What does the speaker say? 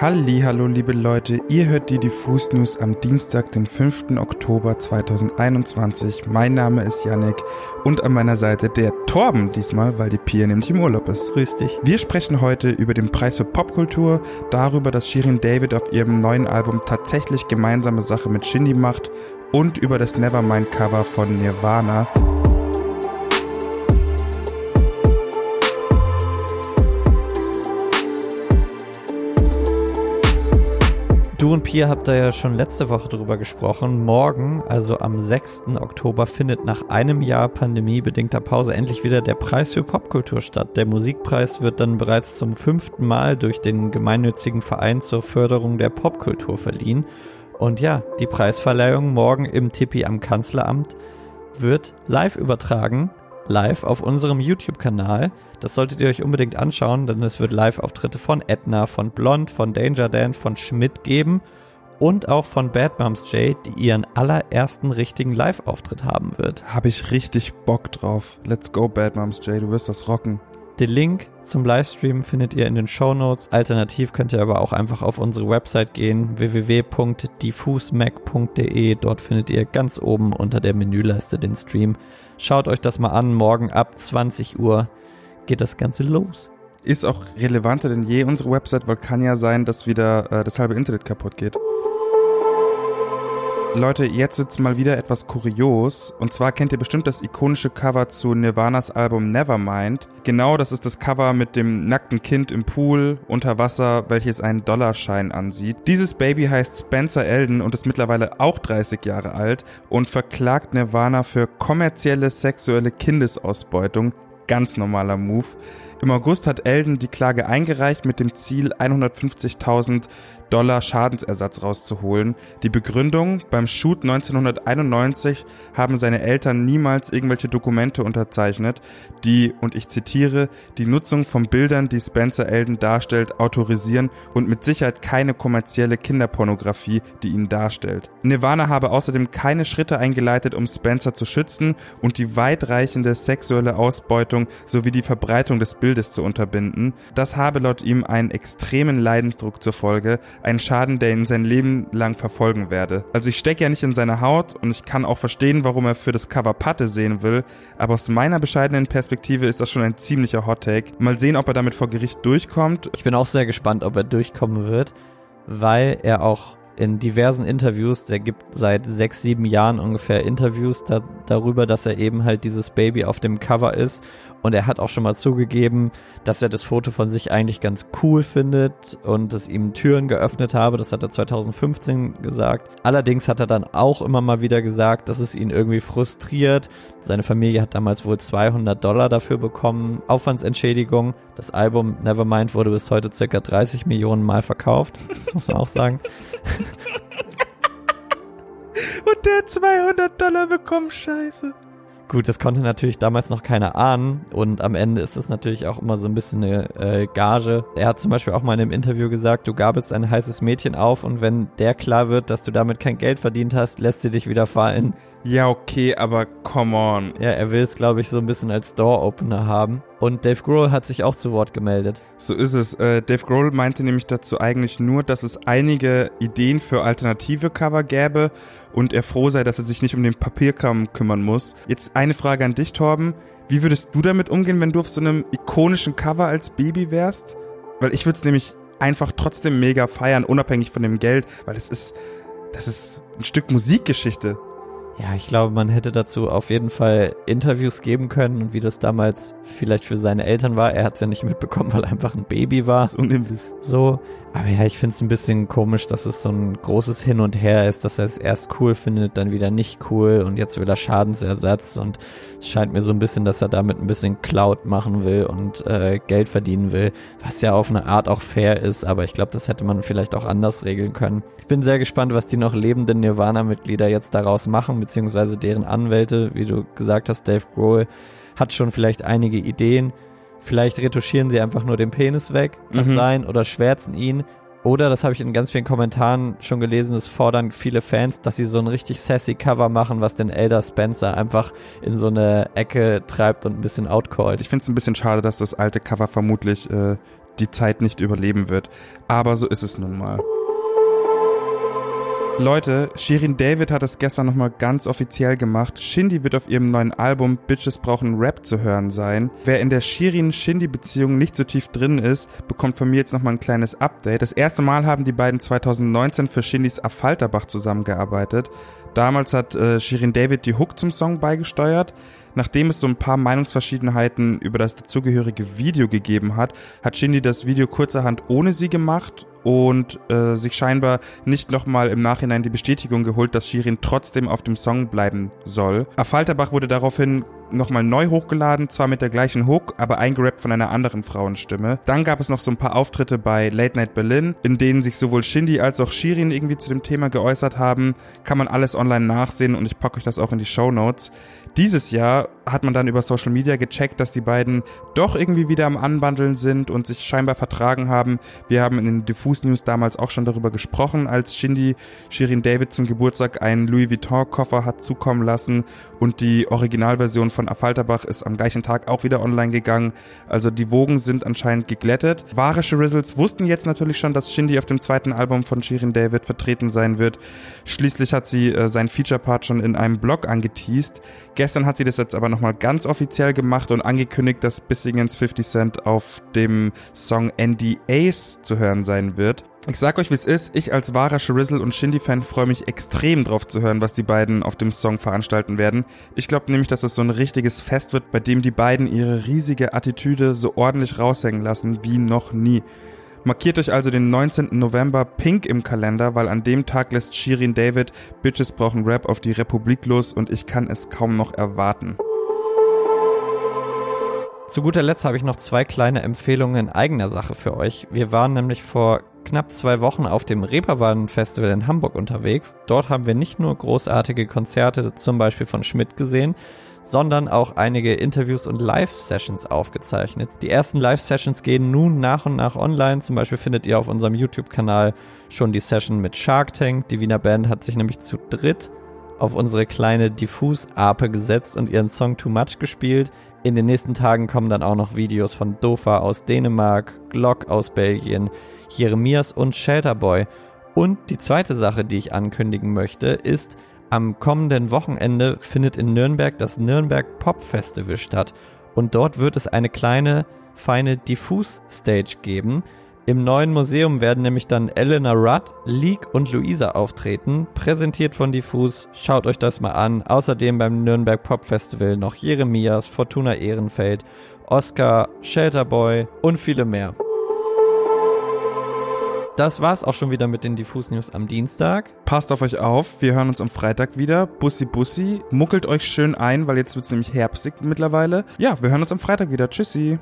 Hallo, liebe Leute, ihr hört die Diffus News am Dienstag, den 5. Oktober 2021. Mein Name ist Yannick und an meiner Seite der Torben diesmal, weil die Pia nämlich im Urlaub ist. Grüß dich. Wir sprechen heute über den Preis für Popkultur, darüber, dass Shirin David auf ihrem neuen Album tatsächlich gemeinsame Sache mit Shindy macht und über das Nevermind Cover von Nirvana. Du und Pia habt da ja schon letzte Woche drüber gesprochen. Morgen, also am 6. Oktober, findet nach einem Jahr pandemiebedingter Pause endlich wieder der Preis für Popkultur statt. Der Musikpreis wird dann bereits zum fünften Mal durch den gemeinnützigen Verein zur Förderung der Popkultur verliehen. Und ja, die Preisverleihung morgen im Tippi am Kanzleramt wird live übertragen live auf unserem YouTube-Kanal. Das solltet ihr euch unbedingt anschauen, denn es wird Live-Auftritte von Edna, von Blond, von Danger Dan, von Schmidt geben und auch von Bad Moms J, die ihren allerersten richtigen Live-Auftritt haben wird. Habe ich richtig Bock drauf. Let's go, Bad Moms J, du wirst das rocken. Den Link zum Livestream findet ihr in den Show Notes. Alternativ könnt ihr aber auch einfach auf unsere Website gehen, www.diffusmac.de. Dort findet ihr ganz oben unter der Menüleiste den Stream. Schaut euch das mal an. Morgen ab 20 Uhr geht das Ganze los. Ist auch relevanter denn je unsere Website, weil kann ja sein, dass wieder äh, das halbe Internet kaputt geht. Leute, jetzt wird's mal wieder etwas kurios. Und zwar kennt ihr bestimmt das ikonische Cover zu Nirvanas Album Nevermind. Genau, das ist das Cover mit dem nackten Kind im Pool unter Wasser, welches einen Dollarschein ansieht. Dieses Baby heißt Spencer Elden und ist mittlerweile auch 30 Jahre alt und verklagt Nirvana für kommerzielle sexuelle Kindesausbeutung. Ganz normaler Move. Im August hat Elden die Klage eingereicht mit dem Ziel, 150.000 Dollar Schadensersatz rauszuholen. Die Begründung, beim Shoot 1991 haben seine Eltern niemals irgendwelche Dokumente unterzeichnet, die, und ich zitiere, die Nutzung von Bildern, die Spencer Elden darstellt, autorisieren und mit Sicherheit keine kommerzielle Kinderpornografie, die ihn darstellt. Nirvana habe außerdem keine Schritte eingeleitet, um Spencer zu schützen und die weitreichende sexuelle Ausbeutung sowie die Verbreitung des Bildes Bildes zu unterbinden. Das habe laut ihm einen extremen Leidensdruck zur Folge, einen Schaden, der ihn sein Leben lang verfolgen werde. Also ich stecke ja nicht in seiner Haut und ich kann auch verstehen, warum er für das Cover Patte sehen will, aber aus meiner bescheidenen Perspektive ist das schon ein ziemlicher Hot Take. Mal sehen, ob er damit vor Gericht durchkommt. Ich bin auch sehr gespannt, ob er durchkommen wird, weil er auch in diversen Interviews, der gibt seit sechs, sieben Jahren ungefähr Interviews da, darüber, dass er eben halt dieses Baby auf dem Cover ist. Und er hat auch schon mal zugegeben, dass er das Foto von sich eigentlich ganz cool findet und es ihm Türen geöffnet habe. Das hat er 2015 gesagt. Allerdings hat er dann auch immer mal wieder gesagt, dass es ihn irgendwie frustriert. Seine Familie hat damals wohl 200 Dollar dafür bekommen, Aufwandsentschädigung. Das Album Nevermind wurde bis heute circa 30 Millionen Mal verkauft. Das muss man auch sagen. Und der hat 200 Dollar bekommen, scheiße. Gut, das konnte natürlich damals noch keiner ahnen und am Ende ist es natürlich auch immer so ein bisschen eine äh, Gage. Er hat zum Beispiel auch mal in einem Interview gesagt, du gabelst ein heißes Mädchen auf und wenn der klar wird, dass du damit kein Geld verdient hast, lässt sie dich wieder fallen. Ja, okay, aber come on. Ja, er will es, glaube ich, so ein bisschen als Door-Opener haben. Und Dave Grohl hat sich auch zu Wort gemeldet. So ist es. Äh, Dave Grohl meinte nämlich dazu eigentlich nur, dass es einige Ideen für alternative Cover gäbe und er froh sei, dass er sich nicht um den Papierkram kümmern muss. Jetzt eine Frage an dich, Torben. Wie würdest du damit umgehen, wenn du auf so einem ikonischen Cover als Baby wärst? Weil ich würde es nämlich einfach trotzdem mega feiern, unabhängig von dem Geld, weil es ist, das ist ein Stück Musikgeschichte. Ja, ich glaube, man hätte dazu auf jeden Fall Interviews geben können und wie das damals vielleicht für seine Eltern war. Er hat es ja nicht mitbekommen, weil er einfach ein Baby war. Das ist unheimlich. So. Aber ja, ich finde es ein bisschen komisch, dass es so ein großes Hin und Her ist, dass er es erst cool findet, dann wieder nicht cool und jetzt will er Schadensersatz und es scheint mir so ein bisschen, dass er damit ein bisschen Cloud machen will und äh, Geld verdienen will, was ja auf eine Art auch fair ist, aber ich glaube, das hätte man vielleicht auch anders regeln können. Ich bin sehr gespannt, was die noch lebenden Nirvana-Mitglieder jetzt daraus machen, beziehungsweise deren Anwälte, wie du gesagt hast, Dave Grohl hat schon vielleicht einige Ideen. Vielleicht retuschieren sie einfach nur den Penis weg, kann Mhm. sein, oder schwärzen ihn. Oder, das habe ich in ganz vielen Kommentaren schon gelesen, es fordern viele Fans, dass sie so ein richtig sassy Cover machen, was den Elder Spencer einfach in so eine Ecke treibt und ein bisschen outcallt. Ich finde es ein bisschen schade, dass das alte Cover vermutlich äh, die Zeit nicht überleben wird. Aber so ist es nun mal. Leute, Shirin David hat es gestern nochmal ganz offiziell gemacht. Shindy wird auf ihrem neuen Album Bitches brauchen Rap zu hören sein. Wer in der Shirin-Shindy-Beziehung nicht so tief drin ist, bekommt von mir jetzt nochmal ein kleines Update. Das erste Mal haben die beiden 2019 für Shindys Affalterbach zusammengearbeitet. Damals hat äh, Shirin David die Hook zum Song beigesteuert. Nachdem es so ein paar Meinungsverschiedenheiten über das dazugehörige Video gegeben hat, hat Shindy das Video kurzerhand ohne sie gemacht und äh, sich scheinbar nicht nochmal im Nachhinein die Bestätigung geholt, dass Shirin trotzdem auf dem Song bleiben soll. Affalterbach wurde daraufhin nochmal neu hochgeladen, zwar mit der gleichen Hook, aber eingerappt von einer anderen Frauenstimme. Dann gab es noch so ein paar Auftritte bei Late Night Berlin, in denen sich sowohl Shindy als auch Shirin irgendwie zu dem Thema geäußert haben. Kann man alles online nachsehen und ich packe euch das auch in die Show Notes. Dieses Jahr hat man dann über Social Media gecheckt, dass die beiden doch irgendwie wieder am Anbandeln sind und sich scheinbar vertragen haben. Wir haben in den Diffus News damals auch schon darüber gesprochen, als Shindy Shirin David zum Geburtstag einen Louis Vuitton Koffer hat zukommen lassen und die Originalversion von Affalterbach ist am gleichen Tag auch wieder online gegangen. Also die Wogen sind anscheinend geglättet. Wahre Shirizzles wussten jetzt natürlich schon, dass Shindy auf dem zweiten Album von Shirin David vertreten sein wird. Schließlich hat sie äh, seinen Feature-Part schon in einem Blog angeteased. Gestern hat sie das jetzt aber nochmal ganz offiziell gemacht und angekündigt, dass Bissingens 50 Cent auf dem Song NDAs zu hören sein wird. Ich sag euch, wie es ist. Ich als wahrer Shrizzle und Shindy-Fan freue mich extrem drauf zu hören, was die beiden auf dem Song veranstalten werden. Ich glaube nämlich, dass es so ein richtiges Fest wird, bei dem die beiden ihre riesige Attitüde so ordentlich raushängen lassen wie noch nie. Markiert euch also den 19. November pink im Kalender, weil an dem Tag lässt Shirin David Bitches brauchen Rap auf die Republik los und ich kann es kaum noch erwarten. Zu guter Letzt habe ich noch zwei kleine Empfehlungen in eigener Sache für euch. Wir waren nämlich vor knapp zwei Wochen auf dem Reeperbahn Festival in Hamburg unterwegs. Dort haben wir nicht nur großartige Konzerte, zum Beispiel von Schmidt gesehen, sondern auch einige Interviews und Live-Sessions aufgezeichnet. Die ersten Live-Sessions gehen nun nach und nach online. Zum Beispiel findet ihr auf unserem YouTube-Kanal schon die Session mit Shark Tank. Die Wiener Band hat sich nämlich zu dritt auf unsere kleine Diffus-Ape gesetzt und ihren Song Too Much gespielt. In den nächsten Tagen kommen dann auch noch Videos von Dofa aus Dänemark, Glock aus Belgien, Jeremias und Shelterboy. Und die zweite Sache, die ich ankündigen möchte, ist, am kommenden Wochenende findet in Nürnberg das Nürnberg Pop Festival statt. Und dort wird es eine kleine, feine Diffus-Stage geben. Im neuen Museum werden nämlich dann Elena Rudd, Leek und Luisa auftreten, präsentiert von Diffus. Schaut euch das mal an. Außerdem beim Nürnberg Pop Festival noch Jeremias, Fortuna Ehrenfeld, Oscar, Shelterboy und viele mehr. Das war's auch schon wieder mit den Diffus News am Dienstag. Passt auf euch auf, wir hören uns am Freitag wieder. Bussi Bussi, muckelt euch schön ein, weil jetzt wird's nämlich herbstig mittlerweile. Ja, wir hören uns am Freitag wieder. Tschüssi.